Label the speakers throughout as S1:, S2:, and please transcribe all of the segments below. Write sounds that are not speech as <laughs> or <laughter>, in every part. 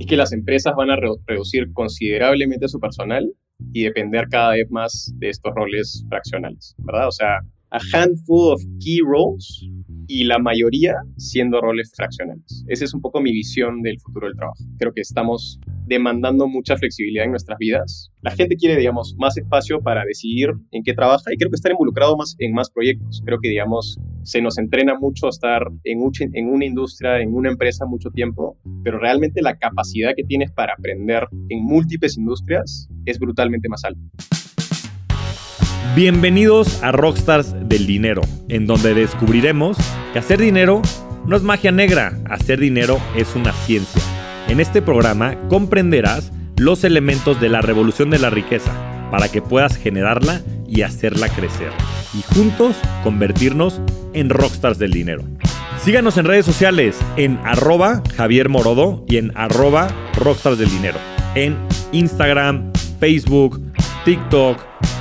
S1: es que las empresas van a reducir considerablemente su personal y depender cada vez más de estos roles fraccionales, ¿verdad? O sea, a handful of key roles y la mayoría siendo roles fraccionales. Esa es un poco mi visión del futuro del trabajo. Creo que estamos demandando mucha flexibilidad en nuestras vidas. La gente quiere, digamos, más espacio para decidir en qué trabaja y creo que estar involucrado más en más proyectos. Creo que, digamos, se nos entrena mucho a estar en, en una industria, en una empresa mucho tiempo, pero realmente la capacidad que tienes para aprender en múltiples industrias es brutalmente más alta.
S2: Bienvenidos a Rockstars del Dinero, en donde descubriremos que hacer dinero no es magia negra, hacer dinero es una ciencia en este programa comprenderás los elementos de la revolución de la riqueza para que puedas generarla y hacerla crecer. Y juntos convertirnos en rockstars del dinero. Síganos en redes sociales en arroba Javier Morodo y en arroba rockstars del dinero. En Instagram, Facebook, TikTok,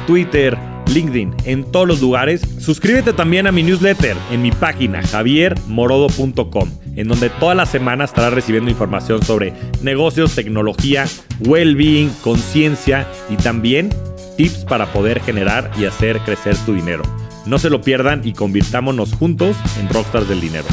S2: Twitter, LinkedIn, en todos los lugares. Suscríbete también a mi newsletter en mi página javiermorodo.com, en donde toda la semana estarás recibiendo información sobre negocios, tecnología, well-being, conciencia y también tips para poder generar y hacer crecer tu dinero. No se lo pierdan y convirtámonos juntos en Rockstars del Dinero.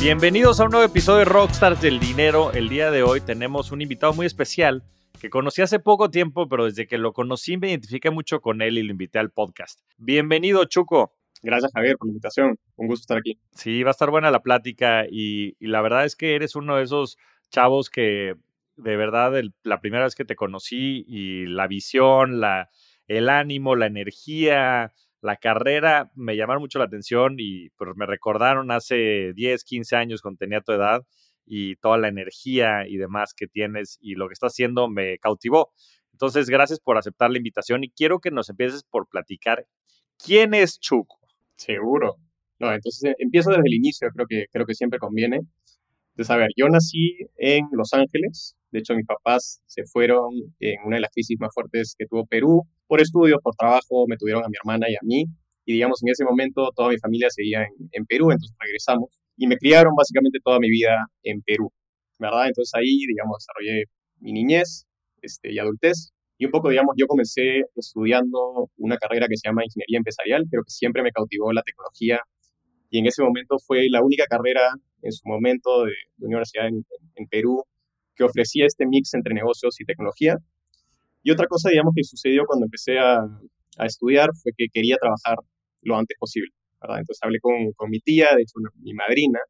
S2: Bienvenidos a un nuevo episodio de Rockstars del Dinero. El día de hoy tenemos un invitado muy especial que conocí hace poco tiempo, pero desde que lo conocí me identifiqué mucho con él y lo invité al podcast. Bienvenido, Chuco.
S1: Gracias, Javier, por la invitación. Un gusto estar aquí.
S2: Sí, va a estar buena la plática y, la verdad es que eres uno de esos chavos que de verdad la primera vez que te conocí y la visión, la, el ánimo, la energía, la carrera me llamaron mucho la atención y pues me recordaron hace 10, 15 años cuando tenía tu edad y toda la energía y demás que tienes y lo que estás haciendo me cautivó. Entonces, gracias por aceptar la invitación y quiero que nos empieces por platicar quién es Chuco.
S1: Seguro. No, entonces eh, empiezo desde el inicio, creo que, creo que siempre conviene. De saber, yo nací en Los Ángeles, de hecho mis papás se fueron en una de las crisis más fuertes que tuvo Perú, por estudios, por trabajo, me tuvieron a mi hermana y a mí, y digamos en ese momento toda mi familia seguía en, en Perú, entonces regresamos y me criaron básicamente toda mi vida en Perú, ¿verdad? Entonces ahí, digamos, desarrollé mi niñez este, y adultez. Y un poco, digamos, yo comencé estudiando una carrera que se llama Ingeniería Empresarial, creo que siempre me cautivó la tecnología y en ese momento fue la única carrera en su momento de, universidad en, Perú que ofrecía este mix entre negocios y tecnología. Y otra cosa, digamos, que sucedió cuando empecé a, a estudiar fue que quería trabajar lo antes posible. Entonces hablé con, con mi tía, de hecho mi madrina,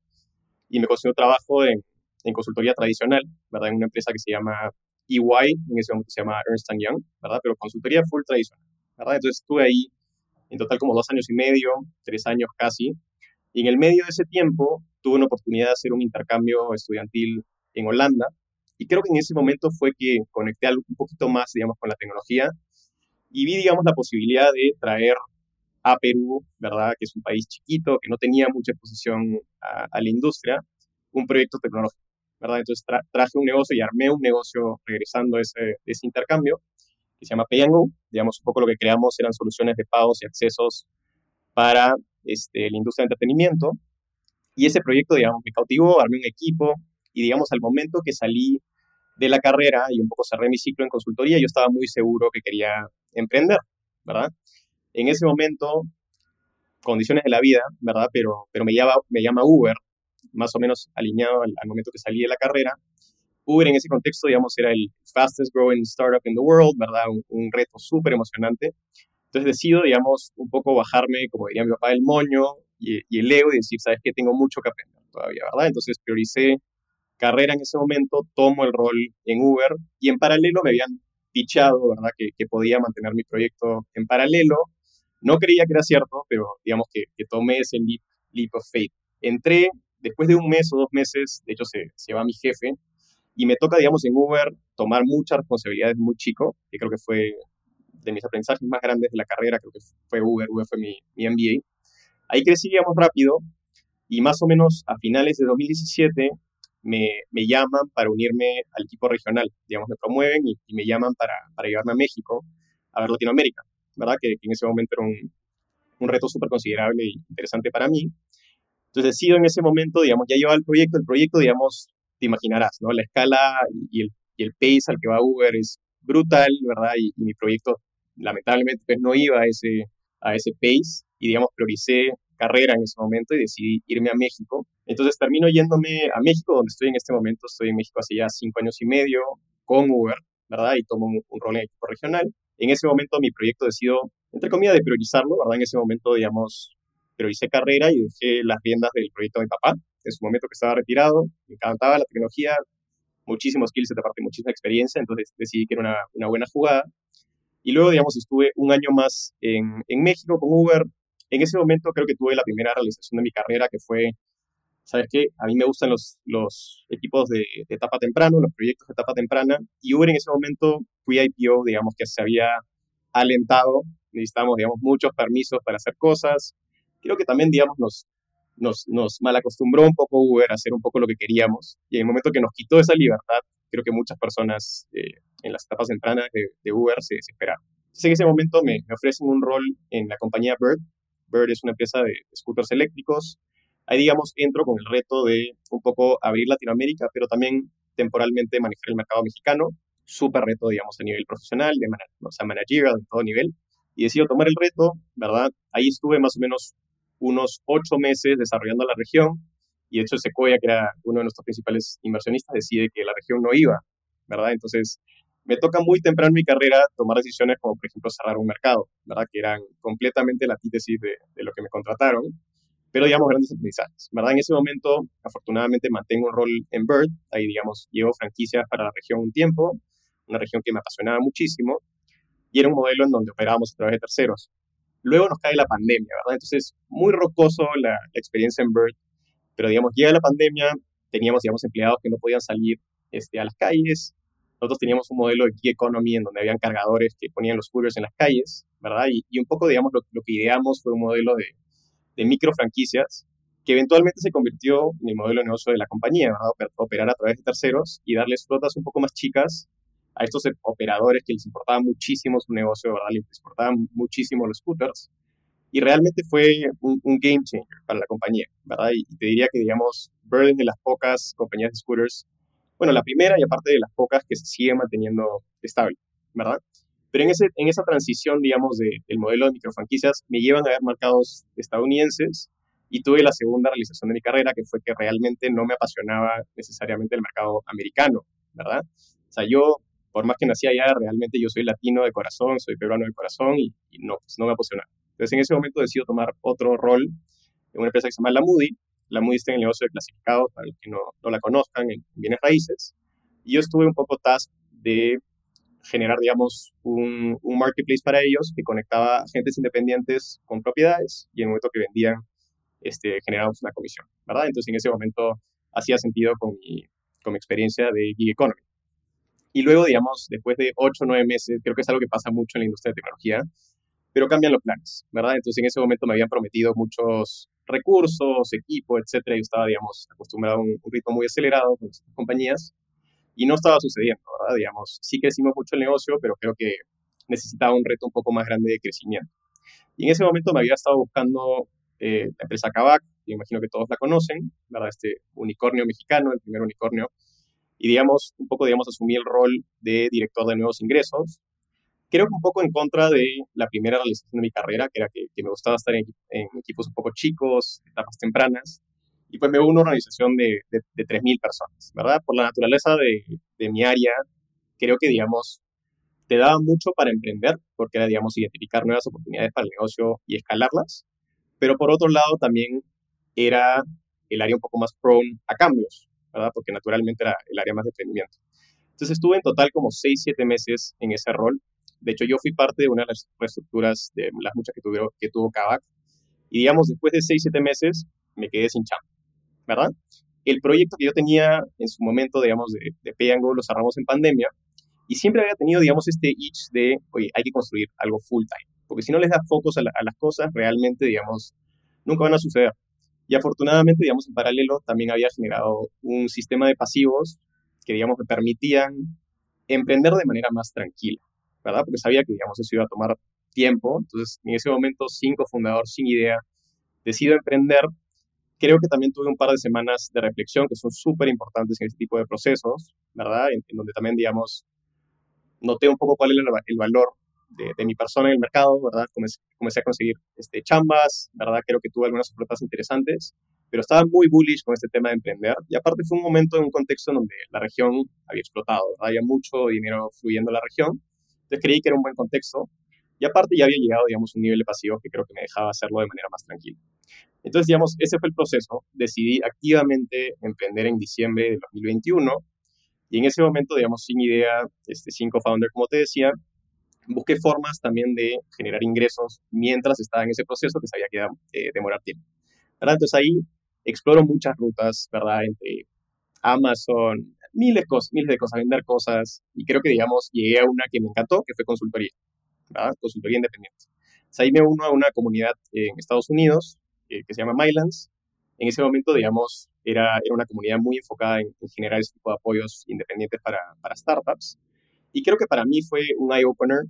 S1: y me consiguió trabajo en, en, consultoría tradicional, ¿verdad? En una empresa que se llama EY, en ese momento se llama Ernst Young, ¿verdad? Pero consultoría full tradicional, ¿verdad? Entonces estuve ahí en total como dos años y medio, tres años casi, y en el medio de ese tiempo tuve una oportunidad de hacer un intercambio estudiantil en Holanda, y creo que en ese momento fue que conecté un poquito más, digamos, con la tecnología y vi, digamos, la posibilidad de traer a Perú, ¿verdad? Que es un país chiquito, que no tenía mucha exposición a, la industria, un proyecto tecnológico, ¿verdad? Entonces traje un negocio y armé un negocio regresando a ese, ese intercambio que se llama Pay Go. Digamos, un poco lo que creamos eran soluciones de pagos y accesos para este, la industria de entretenimiento. Y ese proyecto, digamos, me cautivó, armé un equipo y, digamos, al momento que salí de la carrera y un poco cerré mi ciclo en consultoría, yo estaba muy seguro que quería emprender, ¿verdad? En ese momento, condiciones de la vida, ¿verdad? Pero, pero me, llama, me llama Uber, más o menos alineado al, momento que salí de la carrera. Uber en ese contexto, digamos, era el fastest growing startup in the world, ¿verdad? Un, reto súper emocionante. Entonces decido, digamos, un poco bajarme, como diría mi papá, el moño y, y el ego y decir, ¿sabes qué? Tengo mucho que aprender todavía, ¿verdad? Entonces prioricé carrera en ese momento, tomo el rol en Uber y en paralelo me habían pichado, ¿verdad? Que, que podía mantener mi proyecto en paralelo no creía que era cierto, pero digamos que, tomé ese leap, of faith. Entré, después de un mes o dos meses, de hecho se, se va mi jefe, y me toca, digamos, en Uber tomar muchas responsabilidades muy chico, que creo que fue de mis aprendizajes más grandes de la carrera, creo que fue Uber, Uber fue mi, mi MBA. Ahí crecí, digamos, rápido, y más o menos a finales de 2017 me, me llaman para unirme al equipo regional, digamos, me promueven y, y me llaman para, para llevarme a México a ver Latinoamérica. ¿Verdad? Que, en ese momento era un, un reto súper considerable e interesante para mí. Entonces decido en ese momento, digamos, ya llevaba el proyecto, el proyecto, digamos, te imaginarás, ¿no? La escala y el, y el pace al que va Uber es brutal, ¿verdad? Y, mi proyecto lamentablemente pues, no iba a ese, a ese pace y digamos prioricé carrera en ese momento y decidí irme a México. Entonces termino yéndome a México, donde estoy en este momento. Estoy en México hace ya cinco años y medio con Uber, ¿verdad? Y tomo un, rol en equipo regional. En ese momento mi proyecto decidió, entre comillas, priorizarlo, ¿verdad? En ese momento, digamos, prioricé carrera y dejé las riendas del proyecto de mi papá, en su momento que estaba retirado. Me encantaba la tecnología, muchísimos skills, de parte muchísima experiencia, entonces decidí que era una, una buena jugada. Y luego, digamos, estuve un año más en, en México con Uber, en ese momento creo que tuve la primera realización de mi carrera, que fue, ¿sabes qué? A mí me gustan los, los equipos de, etapa temprana, los proyectos de etapa temprana, y Uber en ese momento fui IPO, digamos que se había alentado, necesitábamos, digamos, muchos permisos para hacer cosas. Creo que también, digamos, nos, nos, nos malacostumbró un poco Uber a hacer un poco lo que queríamos, y en el momento que nos quitó esa libertad, creo que muchas personas eh, en las etapas tempranas de, Uber se desesperaron. Entonces, en ese momento me, me ofrecen un rol en la compañía Bird, Bird es una empresa de scooters eléctricos. Ahí, digamos, entro con el reto de un poco abrir Latinoamérica, pero también temporalmente manejar el mercado mexicano. Súper reto, digamos, a nivel profesional, de o sea, managerial, de todo nivel. Y decido tomar el reto, ¿verdad? Ahí estuve más o menos unos ocho meses desarrollando la región. Y de hecho, Sequoia, que era uno de nuestros principales inversionistas, decide que la región no iba, ¿verdad? Entonces, me toca muy temprano en mi carrera tomar decisiones como, por ejemplo, cerrar un mercado, ¿verdad? Que eran completamente la antítesis de, de lo que me contrataron, pero digamos grandes aprendizajes, ¿verdad? En ese momento, afortunadamente, mantengo un rol en Bird, ahí, digamos, llevo franquicias para la región un tiempo, una región que me apasionaba muchísimo, y era un modelo en donde operábamos a través de terceros. Luego nos cae la pandemia, ¿verdad? Entonces, muy rocoso la, la experiencia en Bird, pero digamos, llega la pandemia, teníamos, digamos, empleados que no podían salir este, a las calles, nosotros teníamos un modelo de key economy en donde habían cargadores que ponían los couriers en las calles, ¿verdad? Y, un poco, digamos, lo, que ideamos fue un modelo de, de micro franquicias que eventualmente se convirtió en el modelo de negocio de la compañía, ¿verdad? Operar a través de terceros y darles flotas un poco más chicas a estos operadores que les importaba muchísimo su negocio, ¿verdad? Les importaban muchísimo los scooters. Y realmente fue un, game changer para la compañía, ¿verdad? Y, te diría que, digamos, Bird de las pocas compañías de scooters bueno, la primera y aparte de las pocas que se sigue manteniendo estable, ¿verdad? Pero en, ese, en esa transición, digamos, de, del modelo de microfranquicias, me llevan a ver mercados estadounidenses y tuve la segunda realización de mi carrera, que fue que realmente no me apasionaba necesariamente el mercado americano, ¿verdad? O sea, yo, por más que nací allá, realmente yo soy latino de corazón, soy peruano de corazón y, no, pues no me apasionaba. Entonces, en ese momento decido tomar otro rol en una empresa que se llama La Moody, la Moody está en el negocio de clasificados, para los que no, no la conozcan, en bienes raíces. Y yo estuve un poco task de generar, digamos, un, un, marketplace para ellos que conectaba agentes independientes con propiedades y en el momento que vendían, este, generábamos una comisión, ¿verdad? Entonces, en ese momento hacía sentido con mi, con mi experiencia de gig economy. Y luego, digamos, después de 8 o 9 meses, creo que es algo que pasa mucho en la industria de tecnología, pero cambian los planes, ¿verdad? Entonces, en ese momento me habían prometido muchos recursos, equipo, etcétera. Yo estaba, digamos, acostumbrado a un, ritmo muy acelerado con las compañías y no estaba sucediendo, ¿verdad? Digamos, sí crecimos mucho el negocio, pero creo que necesitaba un reto un poco más grande de crecimiento. Y en ese momento me había estado buscando eh, la empresa Kavak, que imagino que todos la conocen, ¿verdad? Este unicornio mexicano, el primer unicornio. Y digamos, un poco, digamos, asumí el rol de director de nuevos ingresos, creo que un poco en contra de la primera realización de mi carrera, que era que, me gustaba estar en, equipos un poco chicos, etapas tempranas, y pues me hubo una organización de, de, de 3.000 personas, ¿verdad? Por la naturaleza de, de, mi área, creo que, digamos, te daba mucho para emprender, porque era, digamos, identificar nuevas oportunidades para el negocio y escalarlas, pero por otro lado también era el área un poco más prone a cambios, ¿verdad? Porque naturalmente era el área más de emprendimiento. Entonces estuve en total como 6, 7 meses en ese rol de hecho, yo fui parte de una de las reestructuras de las muchas que, tuvo, que tuvo Kavak. Y digamos, después de 6, 7 meses, me quedé sin chamba, ¿verdad? El proyecto que yo tenía en su momento, digamos, de, de lo cerramos en pandemia. Y siempre había tenido, digamos, este itch de, oye, hay que construir algo full time. Porque si no les da focos a, a las cosas, realmente, digamos, nunca van a suceder. Y afortunadamente, digamos, en paralelo también había generado un sistema de pasivos que, digamos, me permitían emprender de manera más tranquila. ¿verdad? Porque sabía que, digamos, eso iba a tomar tiempo. Entonces, en ese momento, cinco fundador, sin idea, decido emprender creo que también tuve un par de semanas de reflexión que son súper importantes en este tipo de procesos, ¿verdad? En, donde también, digamos, noté un poco cuál era el, valor de, mi persona en el mercado, ¿verdad? Comencé, comencé, a conseguir este, chambas, ¿verdad? Creo que tuve algunas ofertas interesantes, pero estaba muy bullish con este tema de emprender. Y aparte fue un momento en un contexto en donde la región había explotado, ¿verdad? Había mucho dinero fluyendo a la región. Entonces creí que era un buen contexto. Y aparte ya había llegado, digamos, un nivel de pasivo que creo que me dejaba hacerlo de manera más tranquila. Entonces, digamos, ese fue el proceso. Decidí activamente emprender en diciembre de 2021 y en ese momento, digamos, sin idea, este, sin co-founder, como te decía, busqué formas también de generar ingresos mientras estaba en ese proceso que sabía que iba eh, demorar tiempo. ¿verdad? Entonces ahí exploro muchas rutas, ¿verdad? Entre Amazon, miles, cosas, miles de cosas, vender cosas, y creo que, digamos, llegué a una que me encantó, que fue consultoría, ¿verdad? Consultoría independiente. Entonces, ahí me uno a una comunidad en Estados Unidos que se llama Mylands. En ese momento, digamos, era, era una comunidad muy enfocada en, generar ese tipo de apoyos independientes para, para startups. Y creo que para mí fue un eye-opener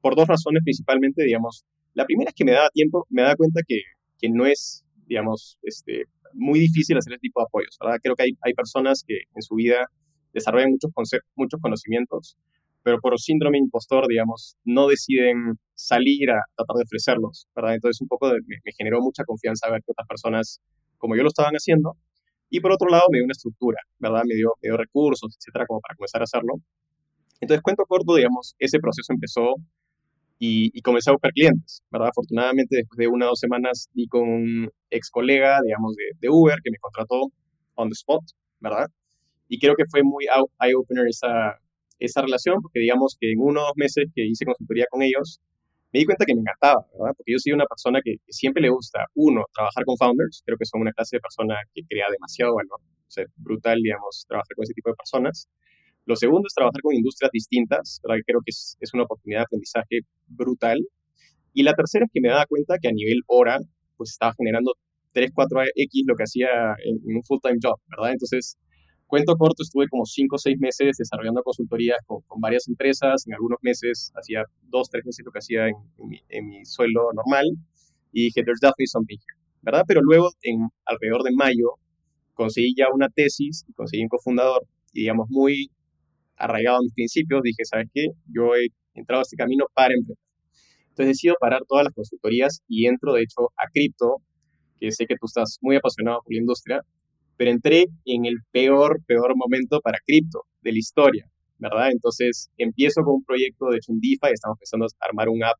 S1: por dos razones principalmente, digamos. La primera es que me daba tiempo, me daba cuenta que, que no es, digamos, este, muy difícil hacer ese tipo de apoyos, ¿verdad? Creo que hay, hay personas que en su vida desarrollan muchos, muchos conocimientos, pero por síndrome impostor, digamos, no deciden salir a tratar de ofrecerlos, ¿verdad? Entonces un poco me, generó mucha confianza ver que otras personas como yo lo estaban haciendo. Y por otro lado me dio una estructura, ¿verdad? Me dio, me dio recursos, etcétera, como para comenzar a hacerlo. Entonces, cuento corto, digamos, ese proceso empezó y, y, comencé a buscar clientes, ¿verdad? Afortunadamente, después de una o dos semanas, di con un ex colega, digamos, de, de, Uber que me contrató on the spot, ¿verdad? Y creo que fue muy eye-opener esa, esa relación, porque digamos que en unos meses que hice consultoría con ellos, me di cuenta que me encantaba, ¿verdad? Porque yo soy una persona que, siempre le gusta, uno, trabajar con founders, creo que son una clase de persona que crea demasiado valor, o sea, brutal, digamos, trabajar con ese tipo de personas. Lo segundo es trabajar con industrias distintas, ¿verdad? Que creo que es, es una oportunidad de aprendizaje brutal. Y la tercera es que me daba cuenta que a nivel hora, pues estaba generando 3, 4X lo que hacía en, en un full-time job, ¿verdad? Entonces, Cuento corto, estuve como cinco o seis meses desarrollando consultorías con, varias empresas. En algunos meses hacía dos, tres meses lo que hacía en, mi, sueldo normal. Y dije, there's definitely something here, ¿verdad? Pero luego, en alrededor de mayo, conseguí ya una tesis y conseguí un cofundador. Y digamos, muy arraigado a mis principios, dije, ¿sabes qué? Yo he entrado a este camino para emprender. Entonces decido parar todas las consultorías y entro, de hecho, a cripto, que sé que tú estás muy apasionado por la industria, pero entré en el peor, peor momento para cripto de la historia, ¿verdad? Entonces empiezo con un proyecto, de en DeFi, estamos empezando a armar un app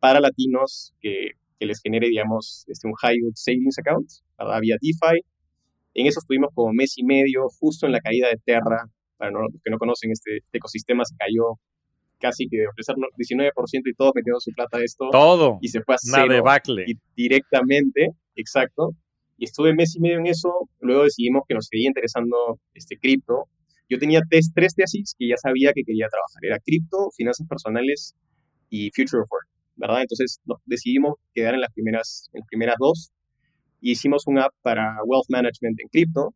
S1: para latinos que, que les genere, digamos, este, un high yield savings account, ¿verdad? Vía DeFi. En eso estuvimos como mes y medio, justo en la caída de Terra. Para los que no conocen, este, este ecosistema se cayó casi que de ofrecer 19% y todos metiendo su plata a esto.
S2: Todo.
S1: Y se fue a cero. Y directamente, exacto estuve mes y medio en eso, luego decidimos que nos seguía interesando este cripto. Yo tenía tres, tres tesis que ya sabía que quería trabajar, era cripto, finanzas personales y future of work, ¿verdad? Entonces decidimos quedar en las primeras, en las primeras dos y hicimos un app para wealth management en cripto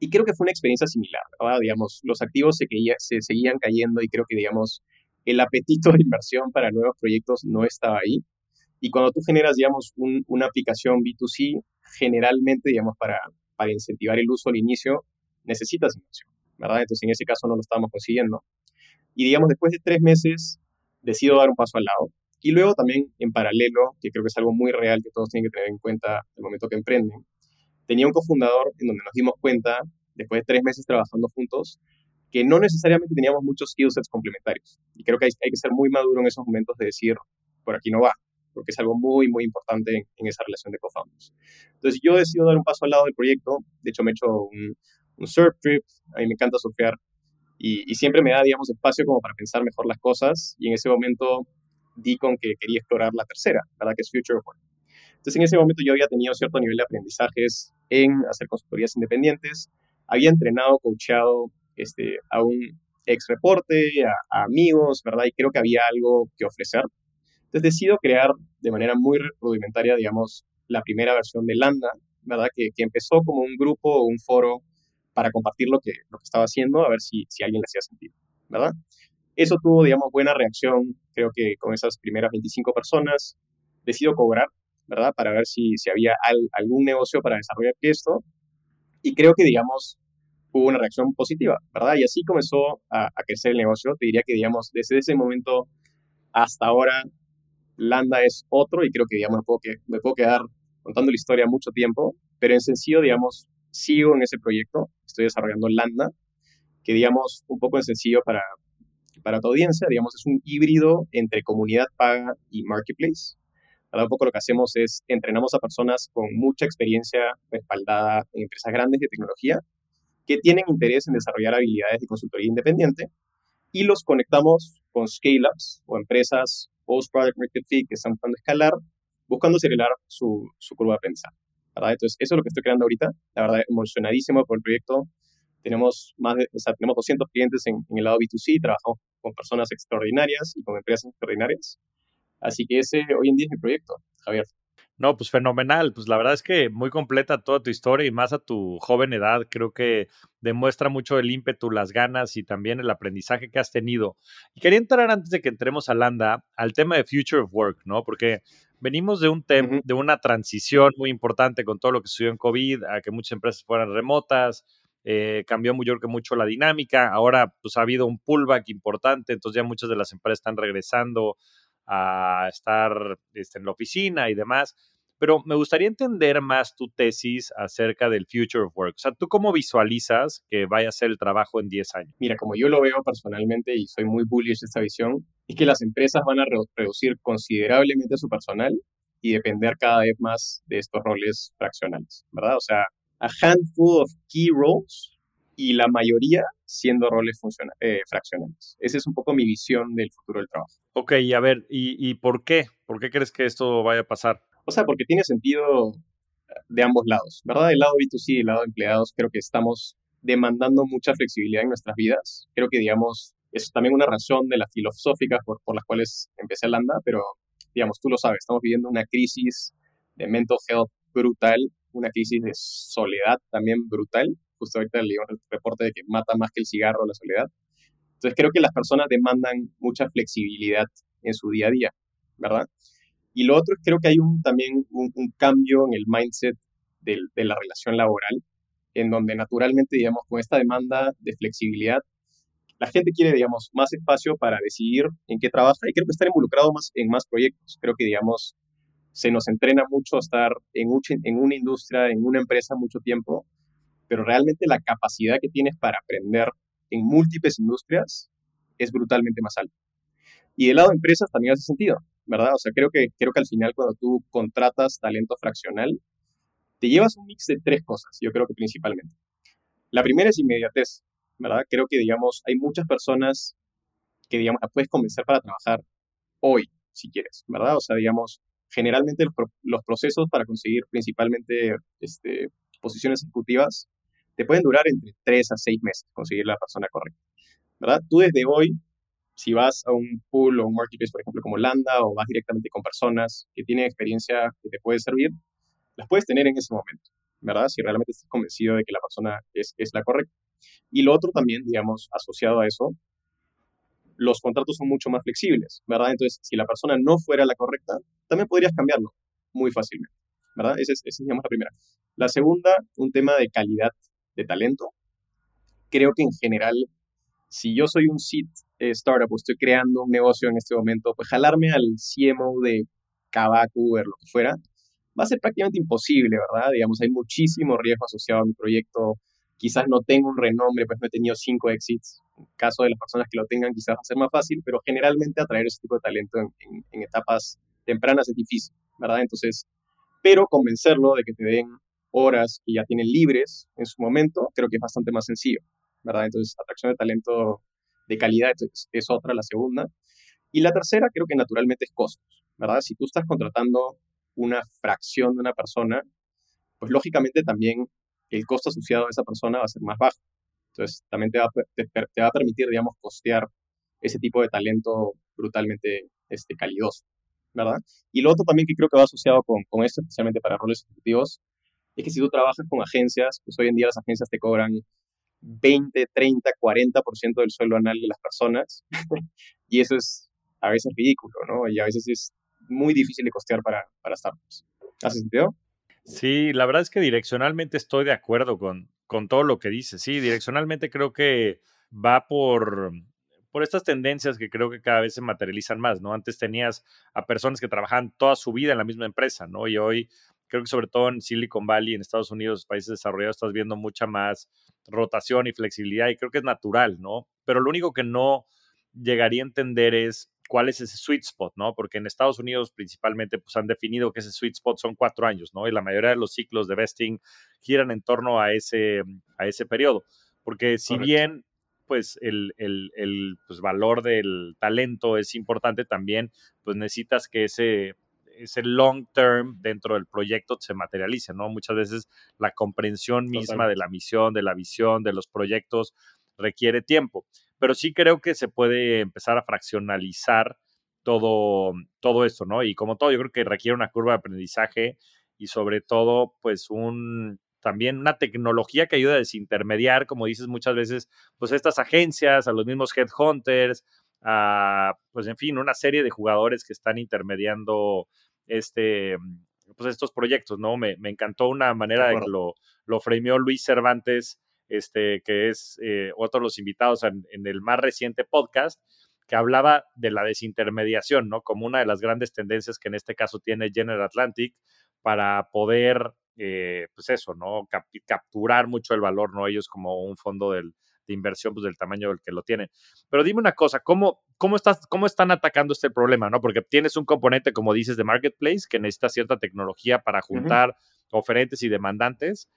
S1: y creo que fue una experiencia similar, ¿verdad? Digamos, los activos se, se seguían cayendo y creo que, digamos, el apetito de inversión para nuevos proyectos no estaba ahí. Y cuando tú generas, digamos, una aplicación B2C, generalmente, digamos, para, para incentivar el uso al inicio, necesitas inversión, ¿verdad? Entonces, en ese caso no lo estábamos consiguiendo. Y, digamos, después de tres meses, decido dar un paso al lado. Y luego también, en paralelo, que creo que es algo muy real que todos tienen que tener en cuenta el momento que emprenden, tenía un cofundador en donde nos dimos cuenta, después de tres meses trabajando juntos, que no necesariamente teníamos muchos skill sets complementarios. Y creo que hay, hay que ser muy maduro en esos momentos de decir, por aquí no va, porque es algo muy, muy importante en, esa relación de co-founders. Entonces yo decido dar un paso al lado del proyecto, de hecho me he hecho un, un surf trip, a mí me encanta surfear y, siempre me da, digamos, espacio como para pensar mejor las cosas y en ese momento di con que quería explorar la tercera, ¿verdad? Que es Future of Work. Entonces en ese momento yo había tenido cierto nivel de aprendizajes en hacer consultorías independientes, había entrenado, coachado este, a un ex reporte, a amigos, ¿verdad? Y creo que había algo que ofrecer. Entonces decido crear de manera muy rudimentaria, digamos, la primera versión de Landa, ¿verdad? Que, que empezó como un grupo o un foro para compartir lo que, lo que estaba haciendo, a ver si, si alguien le hacía sentido, ¿verdad? Eso tuvo, digamos, buena reacción, creo que con esas primeras 25 personas decido cobrar, ¿verdad? Para ver si, si había algún negocio para desarrollar esto. Y creo que, digamos, hubo una reacción positiva, ¿verdad? Y así comenzó a, a crecer el negocio. Te diría que, digamos, desde ese momento hasta ahora, Landa es otro y creo que, digamos, me puedo, que, me puedo quedar contando la historia mucho tiempo, pero en sencillo, digamos, sigo en ese proyecto, estoy desarrollando Landa, que, digamos, un poco en sencillo para, para tu audiencia, digamos, es un híbrido entre comunidad paga y marketplace. Ahora un poco lo que hacemos es entrenamos a personas con mucha experiencia respaldada en empresas grandes de tecnología que tienen interés en desarrollar habilidades de consultoría independiente y los conectamos con scale-ups o empresas post-product market fit que están buscando escalar, buscando acelerar su, su curva de aprendizaje. ¿verdad? Entonces, eso es lo que estoy creando ahorita. La verdad, emocionadísimo por el proyecto. Tenemos más de, o sea, tenemos 200 clientes en, en el lado B2C, trabajamos con personas extraordinarias y con empresas extraordinarias. Así que ese hoy en día es mi proyecto, Javier.
S2: No, pues fenomenal. Pues la verdad es que muy completa toda tu historia y más a tu joven edad. Creo que demuestra mucho el ímpetu, las ganas y también el aprendizaje que has tenido. Y quería entrar antes de que entremos a Landa al tema de Future of Work, ¿no? Porque venimos de un tema, de una transición muy importante con todo lo que sucedió en COVID, a que muchas empresas fueran remotas, eh, cambió muy que mucho la dinámica. Ahora, pues ha habido un pullback importante, entonces ya muchas de las empresas están regresando a estar este, en la oficina y demás. Pero me gustaría entender más tu tesis acerca del future of work. O sea, ¿tú cómo visualizas que vaya a ser el trabajo en 10 años?
S1: Mira, como yo lo veo personalmente y soy muy bullish de esta visión, es que las empresas van a reducir considerablemente su personal y depender cada vez más de estos roles fraccionales, ¿verdad? O sea, a handful of key roles y la mayoría siendo roles eh, fraccionales. Esa es un poco mi visión del futuro del trabajo.
S2: Ok, y a ver, ¿y, por qué? ¿Por qué crees que esto vaya a pasar?
S1: O sea, porque tiene sentido eh, de ambos lados, ¿verdad? Del lado B2C y del lado de empleados, creo que estamos demandando mucha flexibilidad en nuestras vidas. Creo que, digamos, es también una razón de las filosóficas por, por las cuales empecé Landa, pero, digamos, tú lo sabes, estamos viviendo una crisis de mental health brutal, una crisis de soledad también brutal, justo ahorita leí un reporte de que mata más que el cigarro la soledad. Entonces creo que las personas demandan mucha flexibilidad en su día a día, ¿verdad? Y lo otro es creo que hay un, también un, cambio en el mindset de, de la relación laboral, en donde naturalmente, digamos, con esta demanda de flexibilidad, la gente quiere, digamos, más espacio para decidir en qué trabaja y creo que estar involucrado más en más proyectos. Creo que, digamos, se nos entrena mucho estar en, en una industria, en una empresa mucho tiempo pero realmente la capacidad que tienes para aprender en múltiples industrias es brutalmente más alta. Y del lado de empresas también hace sentido, ¿verdad? O sea, creo que, creo que al final cuando tú contratas talento fraccional, te llevas un mix de tres cosas, yo creo que principalmente. La primera es inmediatez, ¿verdad? Creo que, digamos, hay muchas personas que, digamos, las puedes convencer para trabajar hoy, si quieres, ¿verdad? O sea, digamos, generalmente los, los procesos para conseguir principalmente este, posiciones ejecutivas te pueden durar entre 3 a 6 meses conseguir la persona correcta, ¿verdad? Tú desde hoy, si vas a un pool o un marketplace, por ejemplo, como Landa, o vas directamente con personas que tienen experiencia que te puede servir, las puedes tener en ese momento, ¿verdad? Si realmente estás convencido de que la persona es, es la correcta. Y lo otro también, digamos, asociado a eso, los contratos son mucho más flexibles, ¿verdad? Entonces, si la persona no fuera la correcta, también podrías cambiarlo muy fácilmente, ¿verdad? Esa es, esa es digamos, la primera. La segunda, un tema de calidad de talento. Creo que en general, si yo soy un seed eh, startup o estoy creando un negocio en este momento, pues jalarme al CMO de Kavak, Uber, lo que fuera, va a ser prácticamente imposible, ¿verdad? Digamos, hay muchísimo riesgo asociado a mi proyecto. Quizás no tengo un renombre, pues no he tenido cinco exits. En caso de las personas que lo tengan, quizás va a ser más fácil, pero generalmente atraer ese tipo de talento en, en etapas tempranas es difícil, ¿verdad? Entonces, pero convencerlo de que te den horas que ya tienen libres en su momento, creo que es bastante más sencillo, ¿verdad? Entonces, atracción de talento de calidad es, otra, la segunda. Y la tercera, creo que naturalmente es costos, ¿verdad? Si tú estás contratando una fracción de una persona, pues lógicamente también el costo asociado a esa persona va a ser más bajo. Entonces, también te va, te, va a permitir, digamos, costear ese tipo de talento brutalmente este, calidoso, ¿verdad? Y lo otro también que creo que va asociado con, con esto, especialmente para roles ejecutivos, es que si tú trabajas con agencias, pues hoy en día las agencias te cobran 20, 30, 40% del sueldo anual de las personas. y eso es a veces ridículo, ¿no? Y a veces es muy difícil de costear para, para startups. ¿Hace sentido?
S2: Sí, la verdad es que direccionalmente estoy de acuerdo con, con todo lo que dices. Sí, direccionalmente creo que va por, por estas tendencias que creo que cada vez se materializan más, ¿no? Antes tenías a personas que trabajaban toda su vida en la misma empresa, ¿no? Y hoy creo que sobre todo en Silicon Valley, en Estados Unidos, países desarrollados, estás viendo mucha más rotación y flexibilidad y creo que es natural, ¿no? Pero lo único que no llegaría a entender es cuál es ese sweet spot, ¿no? Porque en Estados Unidos principalmente pues han definido que ese sweet spot son cuatro años, ¿no? Y la mayoría de los ciclos de vesting giran en torno a ese, a ese periodo. Porque si bien pues el, el, el pues, valor del talento es importante también, pues necesitas que ese, ese long term dentro del proyecto se materialice, ¿no? Muchas veces la comprensión misma de la misión, de la visión, de los proyectos requiere tiempo pero sí creo que se puede empezar a fraccionalizar todo, todo esto, ¿no? Y como todo, yo creo que requiere una curva de aprendizaje y sobre todo, pues un también una tecnología que ayude a desintermediar, como dices muchas veces, pues estas agencias, a los mismos headhunters, a, pues en fin, una serie de jugadores que están intermediando este, pues estos proyectos, ¿no? Me, me encantó una manera de, que lo, lo frameó Luis Cervantes este, que es eh, otro de los invitados en, el más reciente podcast, que hablaba de la desintermediación, ¿no? Como una de las grandes tendencias que en este caso tiene General Atlantic para poder, eh, pues eso, ¿no? capturar mucho el valor, ¿no? Ellos como un fondo de inversión, pues del tamaño del que lo tienen. Pero dime una cosa, ¿cómo, cómo, estás, ¿cómo están atacando este problema, ¿no? Porque tienes un componente, como dices, de marketplace que necesita cierta tecnología para juntar oferentes y demandantes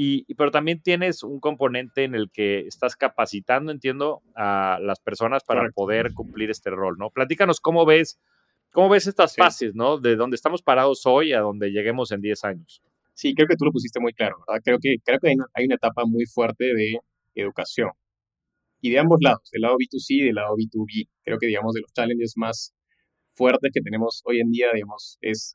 S2: y, pero también tienes un componente en el que estás capacitando, entiendo, a las personas para poder cumplir este rol, ¿no? Platícanos cómo ves, cómo ves estas fases, ¿no? De donde estamos parados hoy a donde lleguemos en 10 años.
S1: Sí, creo que tú lo pusiste muy claro, ¿verdad? Creo que, creo que hay, una, hay una etapa muy fuerte de educación. Y de ambos lados, del lado B2C y del lado B2B. Creo que, digamos, de los challenges más fuertes que tenemos hoy en día, digamos, es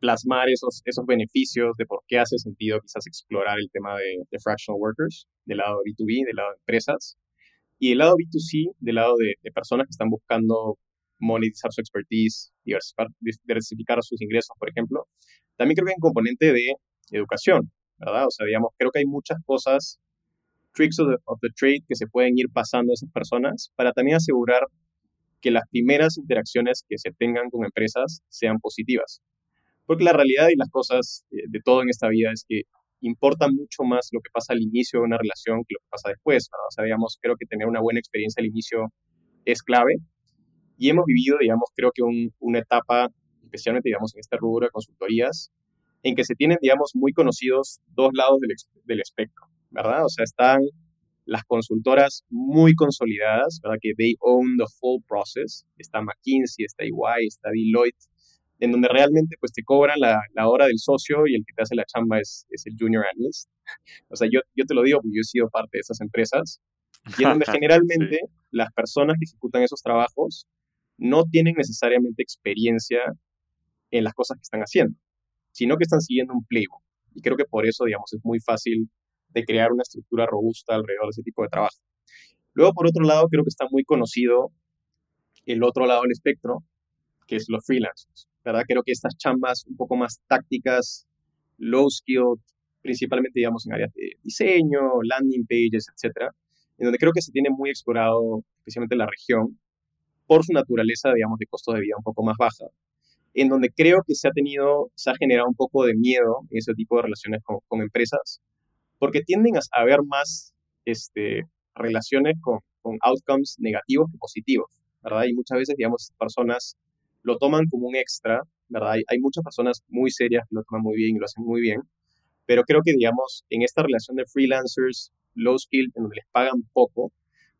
S1: plasmar esos, esos beneficios de por qué hace sentido quizás explorar el tema de, fractional workers del lado B2B, del lado de empresas, y del lado B2C, del lado de, personas que están buscando monetizar su expertise, diversificar, diversificar sus ingresos, por ejemplo. También creo que hay un componente de educación, ¿verdad? O sea, digamos, creo que hay muchas cosas, tricks of the, of the trade que se pueden ir pasando a esas personas para también asegurar que las primeras interacciones que se tengan con empresas sean positivas. Porque la realidad y las cosas eh, de todo en esta vida es que importa mucho más lo que pasa al inicio de una relación que lo que pasa después. O sea, digamos, creo que tener una buena experiencia al inicio es clave. Y hemos vivido, digamos, creo que una etapa, especialmente, digamos, en este rubro de consultorías, en que se tienen, digamos, muy conocidos dos lados del, del espectro, ¿verdad? O sea, están las consultoras muy consolidadas, ¿verdad? Que they own the full process. Está McKinsey, está EY, está Deloitte, en donde realmente pues te cobran la, la, hora del socio y el que te hace la chamba es, es el junior analyst. O sea, yo, yo te lo digo porque yo he sido parte de esas empresas y en donde <laughs> generalmente las personas que ejecutan esos trabajos no tienen necesariamente experiencia en las cosas que están haciendo, sino que están siguiendo un playbook. Y creo que por eso, digamos, es muy fácil de crear una estructura robusta alrededor de ese tipo de trabajo. Luego, por otro lado, creo que está muy conocido el otro lado del espectro, que es los freelancers. ¿verdad? Creo que estas chambas un poco más tácticas, low skilled, principalmente, digamos, en áreas de diseño, landing pages, etcétera, en donde creo que se tiene muy explorado, especialmente la región, por su naturaleza, digamos, de costo de vida un poco más baja, en donde creo que se ha tenido, se ha generado un poco de miedo en ese tipo de relaciones con empresas, porque tienden a haber más este, relaciones con, con outcomes negativos que positivos, ¿verdad? Y muchas veces, digamos, personas lo toman como un extra, ¿verdad? Hay, muchas personas muy serias que lo toman muy bien y lo hacen muy bien, pero creo que, digamos, en esta relación de freelancers, low skill, en donde les pagan poco,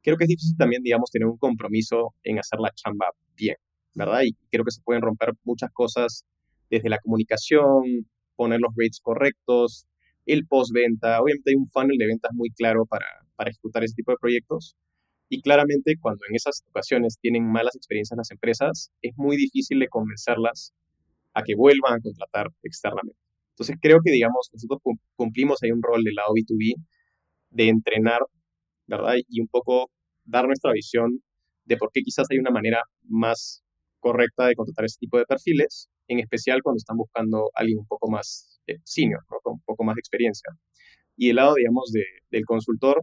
S1: creo que es difícil también, digamos, tener un compromiso en hacer la chamba bien, ¿verdad? Y creo que se pueden romper muchas cosas desde la comunicación, poner los rates correctos, el postventa. Obviamente hay un funnel de ventas muy claro para, para ejecutar ese tipo de proyectos, y claramente cuando en esas ocasiones tienen malas experiencias las empresas, es muy difícil de convencerlas a que vuelvan a contratar externamente. Entonces creo que, digamos, nosotros cumplimos ahí un rol del lado B2B de entrenar, ¿verdad? Y un poco dar nuestra visión de por qué quizás hay una manera más correcta de contratar ese tipo de perfiles, en especial cuando están buscando a alguien un poco más eh, senior, con un poco más de experiencia. Y del lado, digamos, del consultor,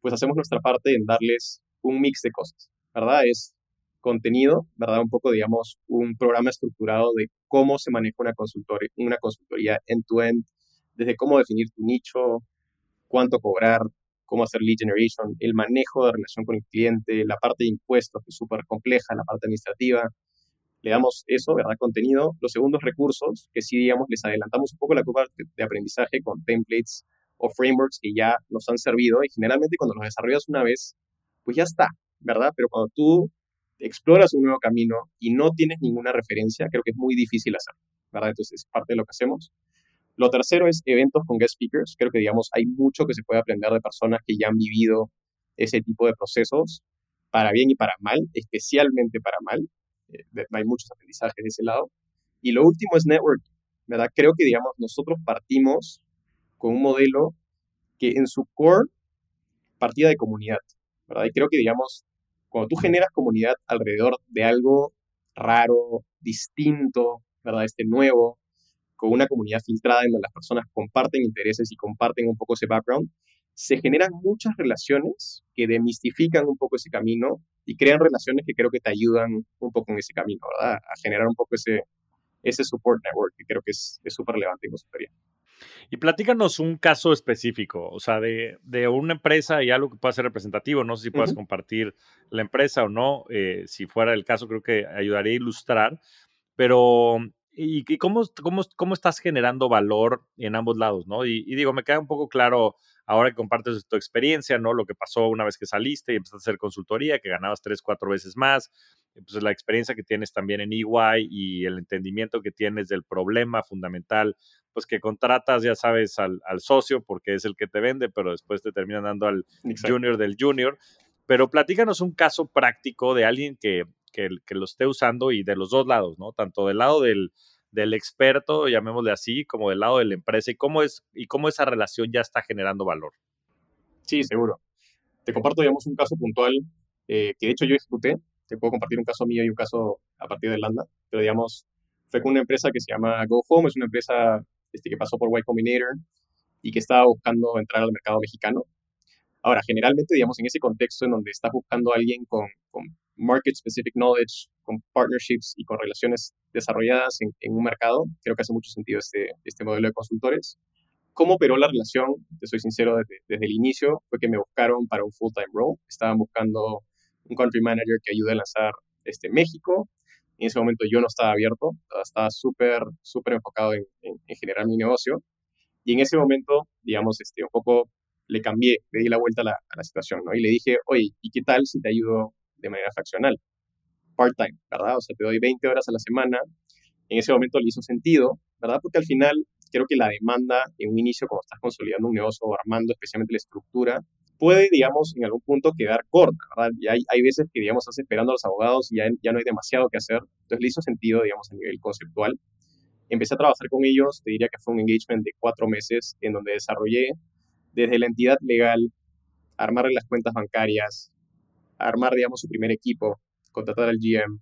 S1: pues hacemos nuestra parte en darles un mix de cosas, ¿verdad? Es contenido, ¿verdad? Un poco, digamos, un programa estructurado de cómo se maneja una consultoría, una consultoría end-to-end, desde cómo definir tu nicho, cuánto cobrar, cómo hacer lead generation, el manejo de relación con el cliente, la parte de impuestos, que es súper compleja, la parte administrativa. Le damos eso, ¿verdad? Contenido. Los segundos recursos, que sí, digamos, les adelantamos un poco la curva de aprendizaje con templates o frameworks que ya nos han servido y generalmente cuando los desarrollas una vez, pues ya está, ¿verdad? Pero cuando tú exploras un nuevo camino y no tienes ninguna referencia, creo que es muy difícil hacerlo, ¿verdad? Entonces es parte de lo que hacemos. Lo tercero es eventos con guest speakers. Creo que, digamos, hay mucho que se puede aprender de personas que ya han vivido ese tipo de procesos, para bien y para mal, especialmente para mal. Eh, hay muchos aprendizajes de ese lado. Y lo último es network, ¿verdad? Creo que, digamos, nosotros partimos con un modelo que en su core partía de comunidad, ¿verdad? Y creo que, digamos, cuando tú generas comunidad alrededor de algo raro, distinto, ¿verdad? Este nuevo, con una comunidad filtrada en donde las personas comparten intereses y comparten un poco ese background, se generan muchas relaciones que demistifican un poco ese camino y crean relaciones que creo que te ayudan un poco en ese camino, ¿verdad? A generar un poco ese, ese support network que creo que es súper relevante en consultoría.
S2: Y platícanos un caso específico, o sea, de, de, una empresa y algo que pueda ser representativo. No sé si puedas compartir la empresa o no. Eh, si fuera el caso, creo que ayudaría a ilustrar. Pero, ¿y, cómo, cómo, cómo, estás generando valor en ambos lados? ¿no? Y, y, digo, me queda un poco claro ahora que compartes tu experiencia, ¿no? Lo que pasó una vez que saliste y empezaste a hacer consultoría, que ganabas tres, cuatro veces más pues la experiencia que tienes también en EY y el entendimiento que tienes del problema fundamental, pues que contratas, ya sabes, al, socio porque es el que te vende, pero después te terminan dando al junior del junior. Pero platícanos un caso práctico de alguien que, que, lo esté usando y de los dos lados, ¿no? Tanto del lado del, experto, llamémosle así, como del lado de la empresa y cómo, es, y cómo esa relación ya está generando valor.
S1: Sí, seguro. Te comparto, digamos, un caso puntual eh, que de hecho yo ejecuté te puedo compartir un caso mío y un caso a partir de Landa, pero digamos, fue con una empresa que se llama GoHome, es una empresa este, que pasó por Y Combinator y que estaba buscando entrar al mercado mexicano. Ahora, generalmente, digamos, en ese contexto en donde estás buscando a alguien con market specific knowledge, con partnerships y con relaciones desarrolladas en, en, un mercado, creo que hace mucho sentido este, este modelo de consultores. ¿Cómo operó la relación? Te soy sincero, desde, desde el inicio fue que me buscaron para un full-time role. Estaban buscando un country manager que ayude a lanzar este, México. En ese momento yo no estaba abierto, estaba súper, súper enfocado en, en, generar mi negocio. Y en ese momento, digamos, este, un poco le cambié, le di la vuelta a la, a la situación, ¿no? Y le dije, oye, ¿y qué tal si te ayudo de manera fraccional? Part-time, ¿verdad? O sea, te doy 20 horas a la semana. En ese momento le hizo sentido, ¿verdad? Porque al final creo que la demanda en un inicio, cuando estás consolidando un negocio o armando especialmente la estructura, puede, digamos, en algún punto quedar corta, ¿verdad? Y hay, veces que, digamos, estás esperando a los abogados y ya, ya no hay demasiado que hacer. Entonces le hizo sentido, digamos, a nivel conceptual. Empecé a trabajar con ellos, te diría que fue un engagement de cuatro meses en donde desarrollé desde la entidad legal, armarle las cuentas bancarias, armar, digamos, su primer equipo, contratar al GM,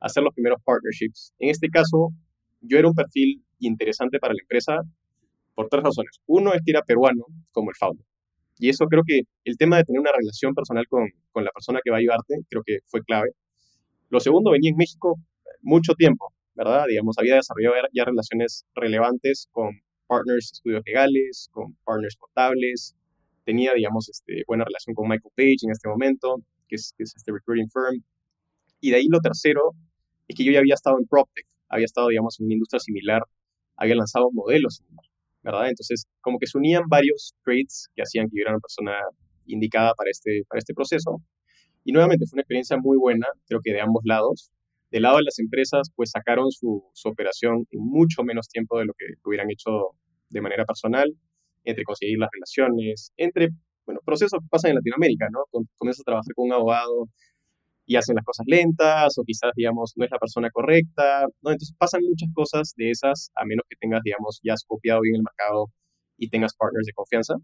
S1: hacer los primeros partnerships. En este caso, yo era un perfil interesante para la empresa por tres razones. Uno es que era peruano, como el founder. Y eso creo que el tema de tener una relación personal con, con la persona que va a ayudarte, creo que fue clave. Lo segundo, venía en México mucho tiempo, ¿verdad? Digamos, había desarrollado ya relaciones relevantes con partners estudios legales, con partners contables, tenía, digamos, este, buena relación con Michael Page en este momento, que es, que es este recruiting firm. Y de ahí lo tercero es que yo ya había estado en PropTech, había estado, digamos, en una industria similar, había lanzado modelos. ¿verdad? Entonces, como que se unían varios traits que hacían que yo era una persona indicada para este, para este proceso. Y nuevamente fue una experiencia muy buena, creo que de ambos lados. Del lado de las empresas, pues sacaron su, su operación en mucho menos tiempo de lo que hubieran hecho de manera personal, entre conseguir las relaciones, entre, bueno, procesos que pasan en Latinoamérica, ¿no? Comienzas a trabajar con un abogado, y hacen las cosas lentas o quizás, digamos, no es la persona correcta, ¿no? Entonces pasan muchas cosas de esas a menos que tengas, digamos, ya has copiado bien el mercado y tengas partners de confianza.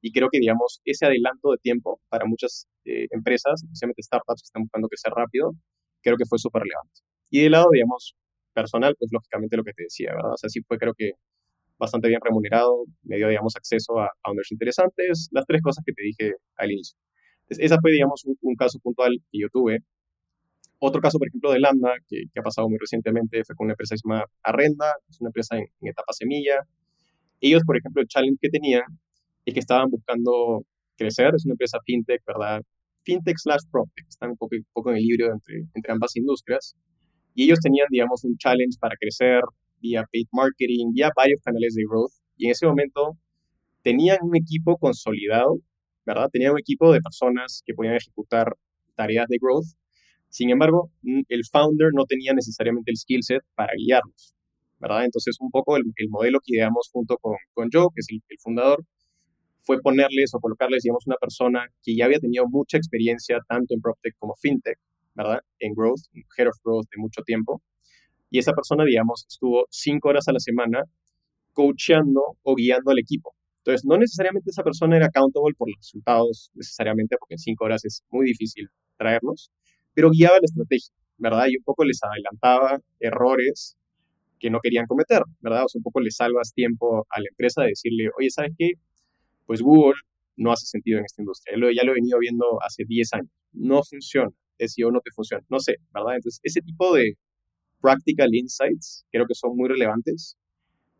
S1: Y creo que, digamos, ese adelanto de tiempo para muchas eh, empresas, especialmente startups que están buscando crecer rápido, creo que fue súper relevante. Y de lado, digamos, personal, pues lógicamente lo que te decía, ¿verdad? O sea, sí fue creo que bastante bien remunerado, me dio, digamos, acceso a, a interesantes, las tres cosas que te dije al inicio. Entonces, esa fue, digamos, un, caso puntual que yo tuve. Otro caso, por ejemplo, de Lambda, que, ha pasado muy recientemente, fue con una empresa que se llama Arrenda, es una empresa en, etapa semilla. Ellos, por ejemplo, el challenge que tenían es que estaban buscando crecer, es una empresa fintech, ¿verdad? Fintech slash PropTech, están un poco, poco en el libro entre, entre ambas industrias. Y ellos tenían, digamos, un challenge para crecer, vía paid marketing, vía varios canales de growth. Y en ese momento tenían un equipo consolidado, ¿verdad? Tenían un equipo de personas que podían ejecutar tareas de growth. Sin embargo, el founder no tenía necesariamente el skill set para guiarlos, ¿verdad? Entonces, un poco el, modelo que ideamos junto con, con Joe, que es el, el, fundador, fue ponerles o colocarles, digamos, una persona que ya había tenido mucha experiencia tanto en PropTech como FinTech, ¿verdad? En growth, head of growth de mucho tiempo, y esa persona, digamos, estuvo cinco horas a la semana coachando o guiando al equipo. Entonces, no necesariamente esa persona era accountable por los resultados, necesariamente, porque en cinco horas es muy difícil traerlos, pero guiaba la estrategia, ¿verdad? Y un poco les adelantaba errores que no querían cometer, ¿verdad? O sea, un poco le salvas tiempo a la empresa de decirle, oye, ¿sabes qué? Pues Google no hace sentido en esta industria. Ya lo he venido viendo hace 10 años. No funciona. o no te funciona. No sé, ¿verdad? Entonces, ese tipo de, practical insights, creo que son muy relevantes.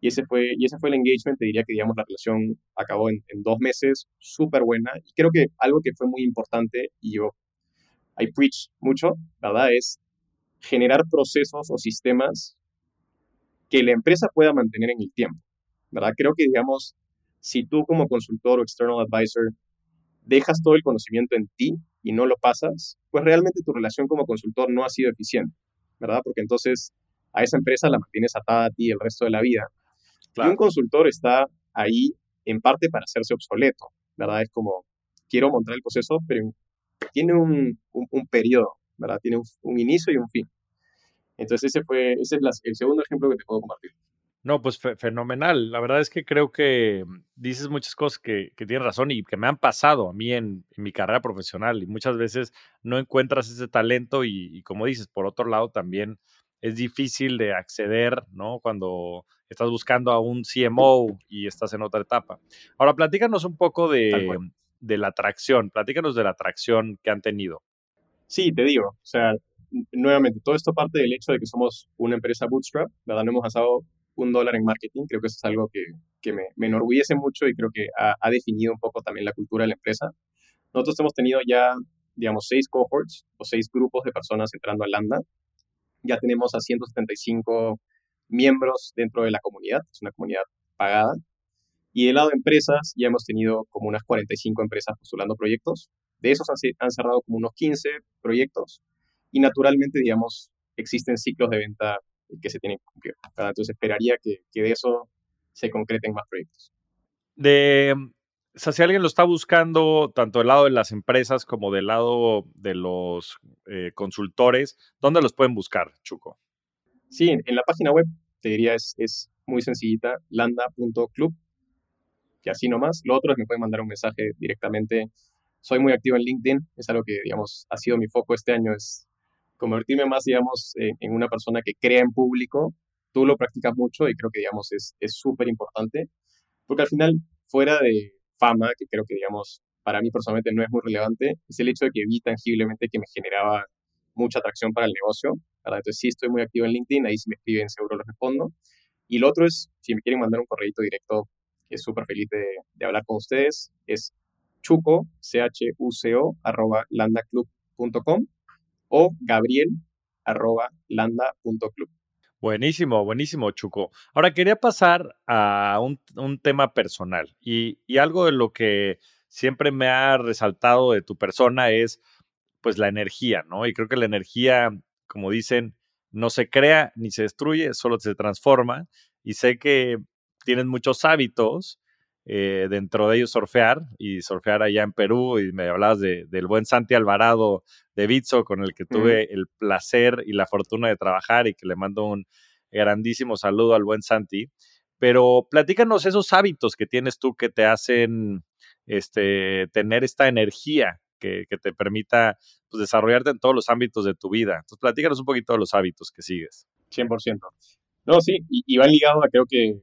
S1: Y ese fue, y ese fue el engagement, te diría que digamos la relación acabó en, dos meses, súper buena. Y creo que algo que fue muy importante, y yo, I preach mucho, ¿verdad? Es generar procesos o sistemas que la empresa pueda mantener en el tiempo, ¿verdad? Creo que, digamos, si tú como consultor o external advisor dejas todo el conocimiento en ti y no lo pasas, pues realmente tu relación como consultor no ha sido eficiente. ¿Verdad? Porque entonces a esa empresa la mantienes atada a ti el resto de la vida. Y un consultor está ahí en parte para hacerse obsoleto, ¿verdad? Es como, quiero montar el proceso, pero tiene un, un, periodo, ¿verdad? Tiene un, inicio y un fin. Entonces ese fue, ese es el segundo ejemplo que te puedo compartir.
S2: No, pues fenomenal. La verdad es que creo que dices muchas cosas que, que tienes razón y que me han pasado a mí en, mi carrera profesional y muchas veces no encuentras ese talento y, como dices, por otro lado también es difícil de acceder, ¿no? Cuando estás buscando a un CMO y estás en otra etapa. Ahora, platícanos un poco de, de la atracción, platícanos de la atracción que han tenido.
S1: Sí, te digo, o sea, nuevamente, todo esto parte del hecho de que somos una empresa bootstrap, ¿verdad? No hemos pasado un dólar en marketing. Creo que eso es algo que, que me, me, enorgullece mucho y creo que ha, ha, definido un poco también la cultura de la empresa. Nosotros hemos tenido ya, digamos, seis cohorts o seis grupos de personas entrando a Lambda. Ya tenemos a 175 miembros dentro de la comunidad, es una comunidad pagada. Y del lado de empresas, ya hemos tenido como unas 45 empresas postulando proyectos. De esos han, han cerrado como unos 15 proyectos. Y naturalmente, digamos, existen ciclos de venta que se tienen que cumplir. Entonces esperaría que, que, de eso se concreten más proyectos.
S2: De, o sea, si alguien lo está buscando, tanto del lado de las empresas como del lado de los eh, consultores, ¿dónde los pueden buscar, Chuco?
S1: Sí, en, la página web, te diría, es, es muy sencillita, landa.club, que así nomás. Lo otro es que me pueden mandar un mensaje directamente. Soy muy activo en LinkedIn, es algo que, digamos, ha sido mi foco este año, es convertirme más, digamos, en, una persona que crea en público. Tú lo practicas mucho y creo que, digamos, es súper importante, porque al final, fuera de fama, que creo que, digamos, para mí personalmente no es muy relevante, es el hecho de que vi tangiblemente que me generaba mucha atracción para el negocio. ¿verdad? Entonces sí estoy muy activo en LinkedIn, ahí si me escriben seguro los respondo. Y lo otro es, si me quieren mandar un correo directo, que es súper feliz de, de, hablar con ustedes, es chuco, c-h-u-c-o, arroba landaclub.com o gabriel.landa.club.
S2: Buenísimo, buenísimo, Chuco. Ahora quería pasar a un, tema personal y, algo de lo que siempre me ha resaltado de tu persona es pues la energía, ¿no? Y creo que la energía, como dicen, no se crea ni se destruye, solo se transforma. Y sé que tienes muchos hábitos eh, dentro de ellos surfear y surfear allá en Perú y me hablabas de, del buen Santi Alvarado de Bitso con el que tuve el placer y la fortuna de trabajar y que le mando un grandísimo saludo al buen Santi. Pero platícanos esos hábitos que tienes tú que te hacen este, tener esta energía que, que te permita pues, desarrollarte en todos los ámbitos de tu vida. Entonces, platícanos un poquito de los hábitos que sigues.
S1: 100%. No, sí, y, van ligados a creo que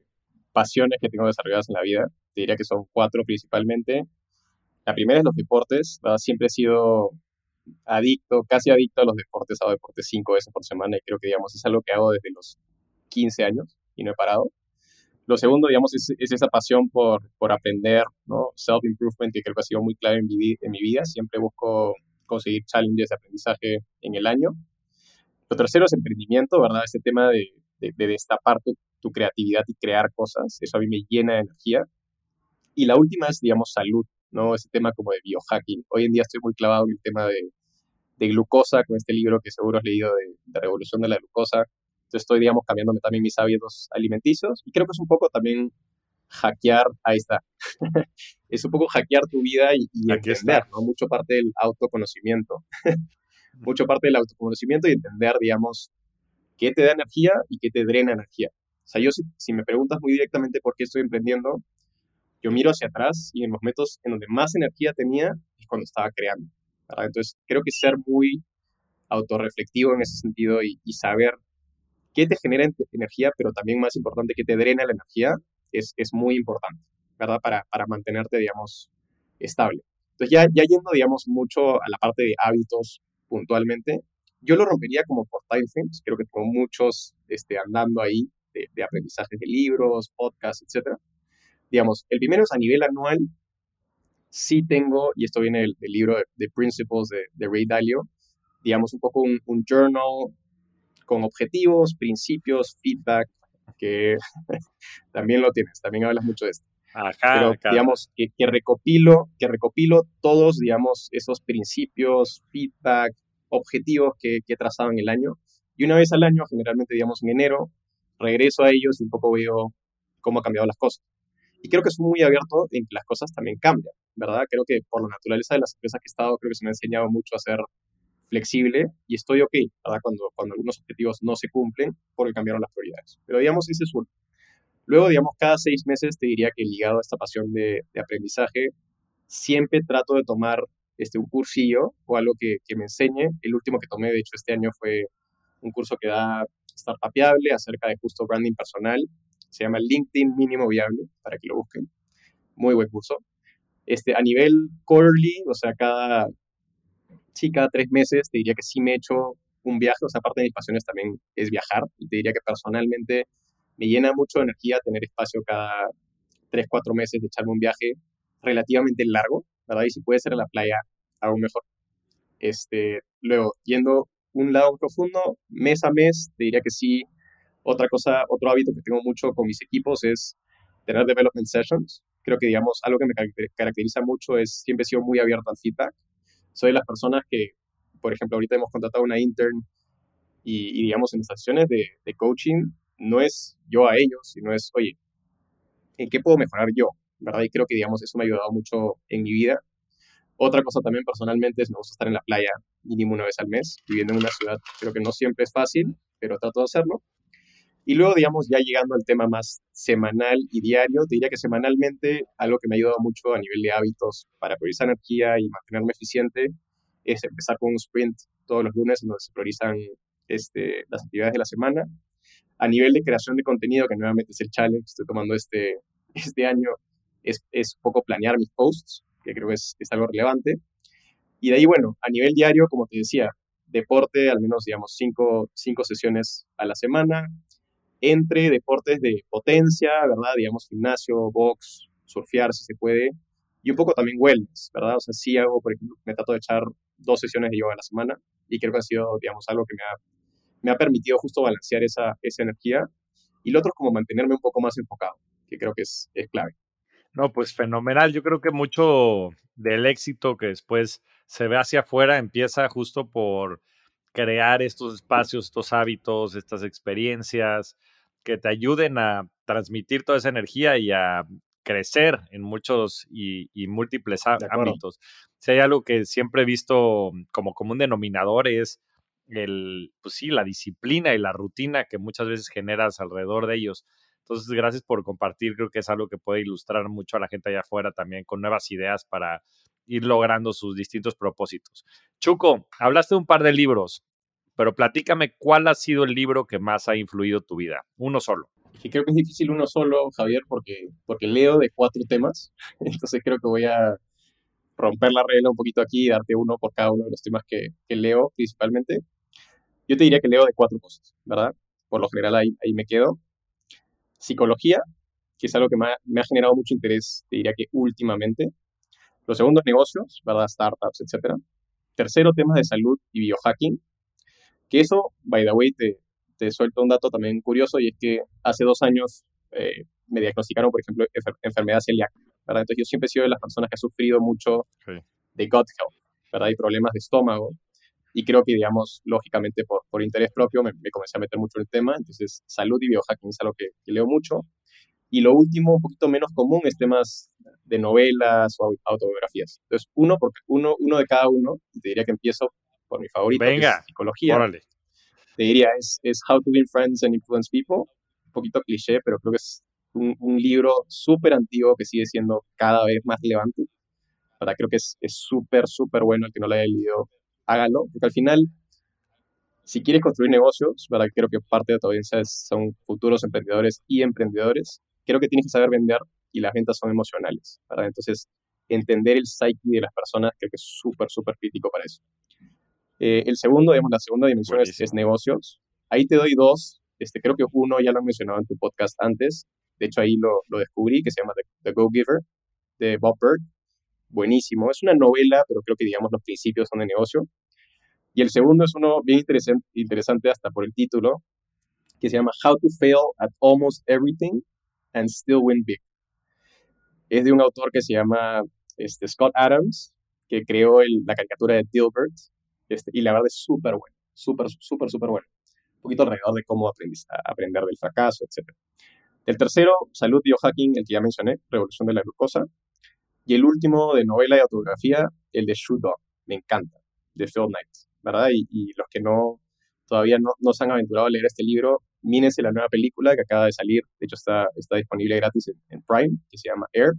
S1: pasiones que tengo desarrolladas en la vida. Te diría que son cuatro principalmente. La primera es los deportes. Siempre he sido adicto, casi adicto a los deportes, hago deportes cinco veces por semana y creo que, digamos, es algo que hago desde los 15 años y no he parado. Lo segundo, digamos, es, esa pasión por, por aprender, ¿no? Self-improvement, que creo que ha sido muy clave en mi, en mi vida. Siempre busco conseguir challenges de aprendizaje en el año. Lo tercero es emprendimiento, ¿verdad? Este tema de, de, destapar tu, tu, creatividad y crear cosas. Eso a mí me llena de energía. Y la última es, digamos, salud, ¿no? Ese tema como de biohacking. Hoy en día estoy muy clavado en el tema de, de glucosa con este libro que seguro has leído de, de Revolución de la Glucosa. Entonces estoy, digamos, cambiándome también mis hábitos alimenticios y creo que es un poco también hackear, ahí está, <laughs> es un poco hackear tu vida y, y entender, ¿no? Mucho parte del autoconocimiento, <laughs> mucho parte del autoconocimiento y entender, digamos, qué te da energía y qué te drena energía. O sea, yo si, si me preguntas muy directamente por qué estoy emprendiendo, yo miro hacia atrás y en los momentos en donde más energía tenía es cuando estaba creando. Entonces, creo que ser muy autorreflectivo en ese sentido y, saber qué te genera energía, pero también más importante, qué te drena la energía, es, es muy importante, ¿verdad? Para, para mantenerte, digamos, estable. Entonces, ya, ya yendo, digamos, mucho a la parte de hábitos puntualmente, yo lo rompería como por time frames, creo que tengo muchos este, andando ahí de, de de libros, podcasts, etc. Digamos, el primero es a nivel anual, sí tengo, y esto viene del, libro de, Principles de, Ray Dalio, digamos un poco un, journal con objetivos, principios, feedback, que <laughs> también lo tienes, también hablas mucho de esto. Pero, digamos, que, recopilo, que recopilo todos, digamos, esos principios, feedback, objetivos que, que he trazado en el año. Y una vez al año, generalmente, digamos, en enero, regreso a ellos y un poco veo cómo han cambiado las cosas. Y creo que es muy abierto en que las cosas también cambian, ¿verdad? Creo que por la naturaleza de las empresas que he estado, creo que se me ha enseñado mucho a ser flexible y estoy ok, ¿verdad? Cuando, cuando algunos objetivos no se cumplen porque cambiaron las prioridades. Pero digamos, ese es uno. Luego, digamos, cada seis meses te diría que ligado a esta pasión de, de aprendizaje, siempre trato de tomar este, un cursillo o algo que, que, me enseñe. El último que tomé, de hecho, este año fue un curso que da Startupiable acerca de justo branding personal se llama LinkedIn Mínimo Viable, para que lo busquen. Muy buen curso. Este, a nivel quarterly, o sea, cada, sí, cada tres meses, te diría que sí me he hecho un viaje, o sea, parte de mis pasiones también es viajar, te diría que personalmente me llena mucho de energía tener espacio cada tres, cuatro meses de echarme un viaje relativamente largo, ¿verdad? Y si puede ser a la playa, aún mejor. Este, luego, yendo un lado profundo, mes a mes, te diría que sí otra cosa, otro hábito que tengo mucho con mis equipos es tener development sessions. Creo que, digamos, algo que me caracteriza mucho es siempre he sido muy abierto al feedback. Soy de las personas que, por ejemplo, ahorita hemos contratado una intern y, digamos, en las sesiones de, de, coaching no es yo a ellos, sino es, oye, ¿en qué puedo mejorar yo? ¿Verdad? Y creo que, digamos, eso me ha ayudado mucho en mi vida. Otra cosa también personalmente es me gusta estar en la playa mínimo una vez al mes, viviendo en una ciudad. Creo que no siempre es fácil, pero trato de hacerlo. Y luego, digamos, ya llegando al tema más semanal y diario, te diría que semanalmente algo que me ha ayudado mucho a nivel de hábitos para priorizar energía y mantenerme eficiente es empezar con un sprint todos los lunes en donde se priorizan este, las actividades de la semana. A nivel de creación de contenido, que nuevamente es el challenge que estoy tomando este, <laughs> este año, es, es poco planear mis posts, que creo que es, es algo relevante. Y de ahí, bueno, a nivel diario, como te decía, deporte, al menos, digamos, cinco, cinco sesiones a la semana, entre deportes de potencia, ¿verdad? Digamos, gimnasio, box, surfear si se puede, y un poco también wellness, ¿verdad? O sea, sí hago, por ejemplo, me trato de echar dos sesiones de yoga a la semana y creo que ha sido, digamos, algo que me ha, me ha permitido justo balancear esa, esa energía. Y lo otro como mantenerme un poco más enfocado, que creo que es, es clave.
S2: No, pues fenomenal. Yo creo que mucho del éxito que después se ve hacia afuera empieza justo por crear estos espacios, estos hábitos, estas experiencias que te ayuden a transmitir toda esa energía y a crecer en muchos y, múltiples ámbitos. Si hay algo que siempre he visto como común denominador es el, pues sí, la disciplina y la rutina que muchas veces generas alrededor de ellos. Entonces, gracias por compartir. Creo que es algo que puede ilustrar mucho a la gente allá afuera también con nuevas ideas para ir logrando sus distintos propósitos. Chuco, hablaste de un par de libros. Pero platícame cuál ha sido el libro que más ha influido tu vida. Uno solo.
S1: Y creo que es difícil uno solo, Javier, porque, porque leo de cuatro temas. <laughs> Entonces creo que voy a romper la regla un poquito aquí y darte uno por cada uno de los temas que, que leo principalmente. Yo te diría que leo de cuatro cosas, ¿verdad? Por lo general ahí, ahí me quedo. Psicología, que es algo que me ha, me ha generado mucho interés, te diría que últimamente. Los segundos, negocios, ¿verdad? Startups, etc. Tercero, temas de salud y biohacking. Que eso, by the way, te, te suelto un dato también curioso y es que hace dos años eh, me diagnosticaron, por ejemplo, enfermedad celíaca, ¿verdad? Entonces yo siempre he sido de las personas que ha sufrido mucho de gut health, ¿verdad? Y problemas de estómago. Y creo que, digamos, lógicamente por, por interés propio me, comencé a meter mucho en el tema. Entonces, salud y biohacking es algo que, leo mucho. Y lo último, un poquito menos común, es temas de novelas o autobiografías. Entonces, uno, porque uno, uno de cada uno, y te diría que empiezo por mi favorito,
S2: Venga,
S1: que es psicología.
S2: Órale
S1: te diría, es, es How to Win Friends and Influence People. Un poquito cliché, pero creo que es un, un libro súper antiguo que sigue siendo cada vez más relevante. Para creo que es súper, súper bueno el que no lo haya leído, hágalo, porque al final, si quieres construir negocios, ¿verdad? creo que parte de tu audiencia son futuros emprendedores y emprendedores, creo que tienes que saber vender y las ventas son emocionales, ¿verdad? Entonces, entender el psyche de las personas creo que es súper, súper crítico para eso. Eh, el segundo, digamos, la segunda dimensión es, negocios. Ahí te doy dos. Este, creo que uno ya lo he mencionado en tu podcast antes. De hecho, ahí lo, lo descubrí, que se llama The, Go Giver, de Bob Berg. Buenísimo. Es una novela, pero creo que, digamos, los principios son de negocio. Y el segundo es uno bien interesante, interesante hasta por el título, que se llama How to Fail at Almost Everything and Still Win Big. Es de un autor que se llama este, Scott Adams, que creó la caricatura de Dilbert, este, y la verdad es súper bueno, súper, súper, súper bueno. Un poquito alrededor de cómo aprender del fracaso, etc. El tercero, salud biohacking, el que ya mencioné, revolución de la glucosa. Y el último, de novela y autografía, el de Shoe Dog, me encanta, de Phil Knight, ¿verdad? Y, los que no todavía no, no, se han aventurado a leer este libro, mínense la nueva película que acaba de salir, de hecho está, está disponible gratis en, en Prime, que se llama Air,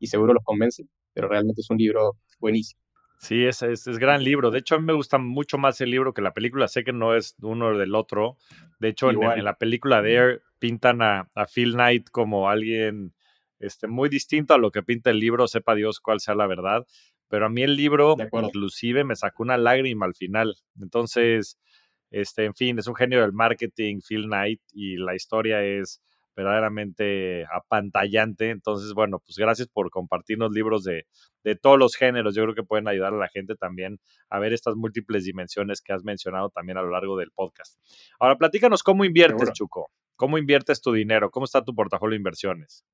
S1: y seguro los convence, pero realmente es un libro buenísimo.
S2: Sí, es, es, gran libro. De hecho, a mí me gusta mucho más el libro que la película. Sé que no es uno del otro. De hecho, en, la película de Air pintan a, Phil Knight como alguien este, muy distinto a lo que pinta el libro, sepa Dios cuál sea la verdad. Pero a mí el libro, inclusive, me sacó una lágrima al final. Entonces, este, en fin, es un genio del marketing, Phil Knight, y la historia es verdaderamente apantallante. Entonces, bueno, pues gracias por compartirnos libros de, de, todos los géneros. Yo creo que pueden ayudar a la gente también a ver estas múltiples dimensiones que has mencionado también a lo largo del podcast. Ahora, platícanos cómo inviertes, Chuco. ¿Cómo inviertes tu dinero? ¿Cómo está tu portafolio de inversiones?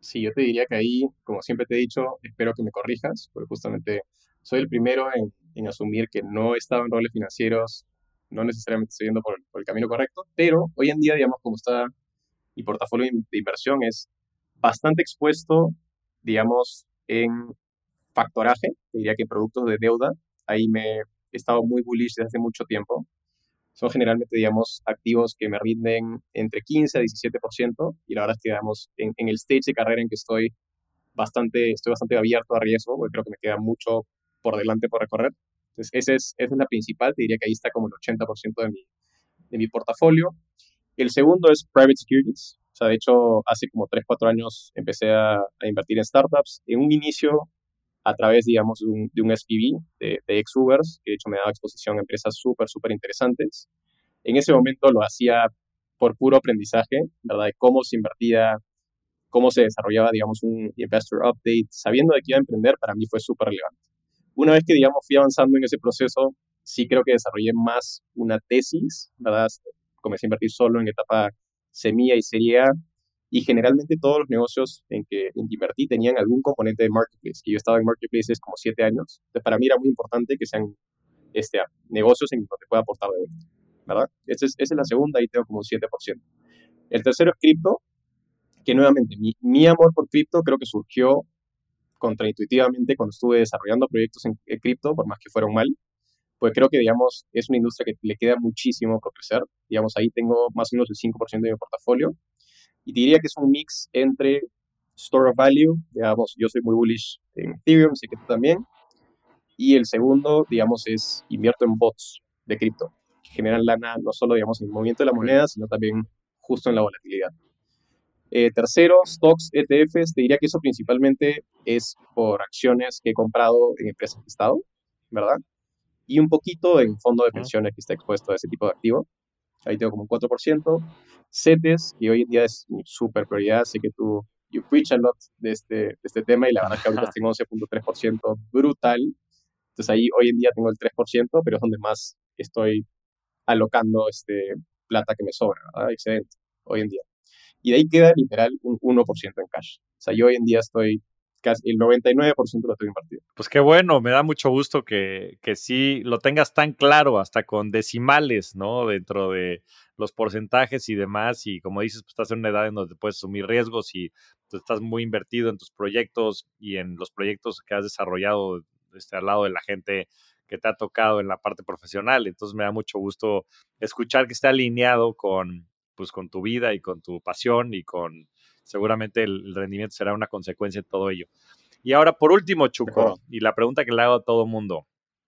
S1: Sí, yo te diría que ahí, como siempre te he dicho, espero que me corrijas, porque justamente soy el primero en, en asumir que no he estado en roles financieros, no necesariamente estoy yendo por, por el camino correcto, pero hoy en día, digamos, como está mi portafolio de inversión es bastante expuesto, digamos, en factoraje, diría que productos de deuda. Ahí me he estado muy bullish desde hace mucho tiempo. Son generalmente, digamos, activos que me rinden entre 15 a 17% y la verdad es que, digamos, en, el stage de carrera en que estoy, bastante, estoy bastante abierto a riesgo, porque creo que me queda mucho por delante por recorrer. Entonces, esa es, esa es la principal, te diría que ahí está como el 80% de mi, de mi portafolio. El segundo es private securities. O sea, de hecho, hace como 3, 4 años empecé a, invertir en startups. En un inicio, a través, digamos, de un, de SPV, de, de ex-Ubers, que de hecho me daba exposición a empresas súper, súper interesantes. En ese momento lo hacía por puro aprendizaje, ¿verdad? De cómo se invertía, cómo se desarrollaba, digamos, un investor update. Sabiendo de qué iba a emprender, para mí fue súper relevante. Una vez que, digamos, fui avanzando en ese proceso, sí creo que desarrollé más una tesis, ¿verdad? Comencé a invertir solo en etapa semilla y serie A. Y generalmente todos los negocios en que, invertí tenían algún componente de marketplace, que yo estaba en marketplaces como siete años. Entonces, para mí era muy importante que sean este, negocios en donde pueda aportar de vuelta, ¿verdad? Esa es, esa es la segunda, y tengo como un 7%. El tercero es cripto, que nuevamente, mi, mi amor por cripto creo que surgió contraintuitivamente cuando estuve desarrollando proyectos en cripto, por más que fueron mal pues creo que, digamos, es una industria que le queda muchísimo por crecer. Digamos, ahí tengo más o menos el 5% de mi portafolio. Y diría que es un mix entre store of value, digamos, yo soy muy bullish en Ethereum, sé que tú también. Y el segundo, digamos, es invierto en bots de cripto. generan lana no solo, digamos, en el movimiento de la moneda, sino también justo en la volatilidad. Eh, tercero, stocks, ETFs, te diría que eso principalmente es por acciones que he comprado en empresas de Estado, ¿verdad? Y un poquito en fondo de pensiones que está expuesto a ese tipo de activo. Ahí tengo como un 4%. CETES, que hoy en día es mi super prioridad, sé que tú you preach a lot de este, de este tema y la verdad es que ahorita tengo 11.3% brutal. Entonces ahí hoy en día tengo el 3%, pero es donde más estoy alocando este plata que me sobra, ¿verdad? excedente, hoy en día. Y de ahí queda literal un 1% en cash. O sea, yo hoy en día estoy casi el 99% lo tengo invertido.
S2: Pues qué bueno, me da mucho gusto que, que sí lo tengas tan claro, hasta con decimales, ¿no? Dentro de los porcentajes y demás. Y como dices, pues estás en una edad en donde puedes asumir riesgos y tú estás muy invertido en tus proyectos y en los proyectos que has desarrollado este, al lado de la gente que te ha tocado en la parte profesional. Entonces me da mucho gusto escuchar que esté alineado con, pues, con tu vida y con tu pasión y con seguramente el, rendimiento será una consecuencia de todo ello. Y ahora, por último, Chuco, y la pregunta que le hago a todo mundo,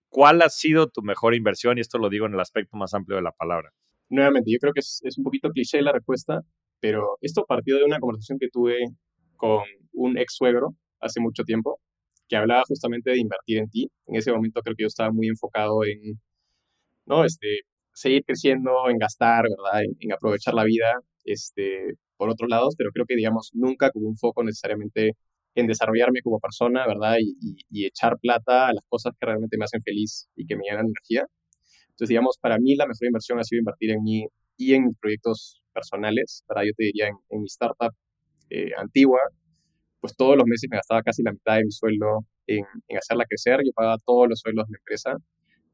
S2: ¿cuál ha sido tu mejor inversión? Y esto lo digo en el aspecto más amplio de la palabra.
S1: Nuevamente, yo creo que es, es un poquito cliché la respuesta, pero esto partió de una conversación que tuve con un ex suegro hace mucho tiempo, que hablaba justamente de invertir en ti. En ese momento creo que yo estaba muy enfocado en, ¿no? Este, seguir creciendo, en gastar, ¿verdad? En, aprovechar la vida, este, por otros lados, pero creo que, digamos, nunca con un foco necesariamente en desarrollarme como persona, ¿verdad? Y, y, echar plata a las cosas que realmente me hacen feliz y que me llenan energía. Entonces, digamos, para mí la mejor inversión ha sido invertir en mí y en mis proyectos personales, ¿verdad? Yo te diría en, en mi startup eh, antigua, pues todos los meses me gastaba casi la mitad de mi sueldo en, en, hacerla crecer, yo pagaba todos los sueldos de la empresa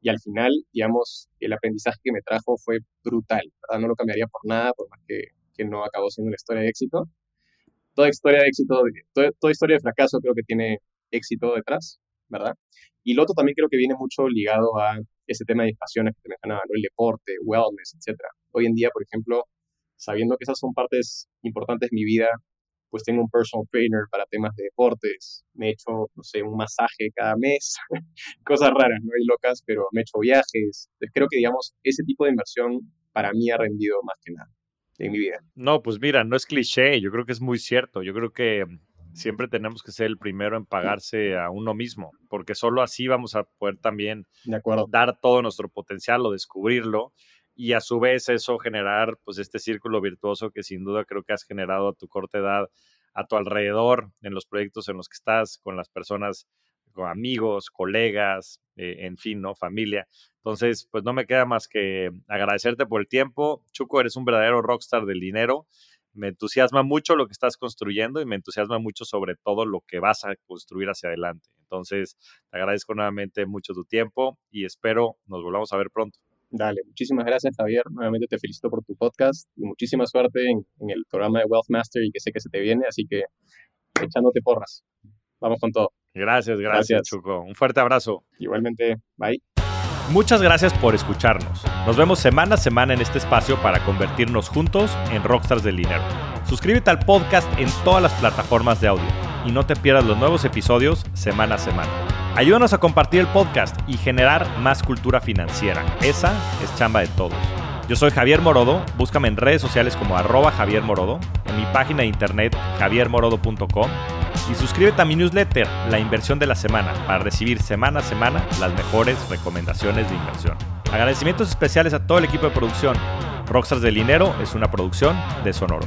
S1: y al final, digamos, el aprendizaje que me trajo fue brutal, ¿verdad? No lo cambiaría por nada, por más que, que no acabó siendo una historia de éxito. Toda historia de éxito, toda, historia de fracaso creo que tiene éxito detrás, ¿verdad? Y lo otro también creo que viene mucho ligado a ese tema de pasiones que te mencionaba, ¿no? El deporte, wellness, etc. Hoy en día, por ejemplo, sabiendo que esas son partes importantes de mi vida, pues tengo un personal trainer para temas de deportes, me he hecho, no sé, un masaje cada mes, <laughs> cosas raras, no hay locas, pero me he hecho viajes. creo que, digamos, ese tipo de inversión para mí ha rendido más que nada en mi vida.
S2: No, pues mira, no es cliché, yo creo que es muy cierto. Yo creo que siempre tenemos que ser el primero en pagarse a uno mismo, porque solo así vamos a poder también dar todo nuestro potencial o descubrirlo y a su vez eso generar pues este círculo virtuoso que sin duda creo que has generado a tu corta edad a tu alrededor en los proyectos en los que estás con las personas amigos, colegas, eh, en fin, ¿no? Familia. Entonces, pues no me queda más que agradecerte por el tiempo. Chuco, eres un verdadero rockstar del dinero. Me entusiasma mucho lo que estás construyendo y me entusiasma mucho sobre todo lo que vas a construir hacia adelante. Entonces, te agradezco nuevamente mucho tu tiempo y espero nos volvamos a ver pronto.
S1: Dale, muchísimas gracias Javier. Nuevamente te felicito por tu podcast y muchísima suerte en, el programa de Wealth Master y que sé que se te viene, así que echándote porras. Vamos con todo.
S2: Gracias, gracias, Chuco. Un fuerte abrazo.
S1: Igualmente, bye.
S2: Muchas gracias por escucharnos. Nos vemos semana a semana en este espacio para convertirnos juntos en rockstars del dinero. Suscríbete al podcast en todas las plataformas de audio y no te pierdas los nuevos episodios semana a semana. Ayúdanos a compartir el podcast y generar más cultura financiera. Esa es chamba de todos. Yo soy Javier Morodo, búscame en redes sociales como arroba Javier Morodo, en mi página de internet javiermorodo.com y suscríbete a mi newsletter, La Inversión de la Semana, para recibir semana a semana las mejores recomendaciones de inversión. Agradecimientos especiales a todo el equipo de producción. Rockstars del Dinero es una producción de Sonoro.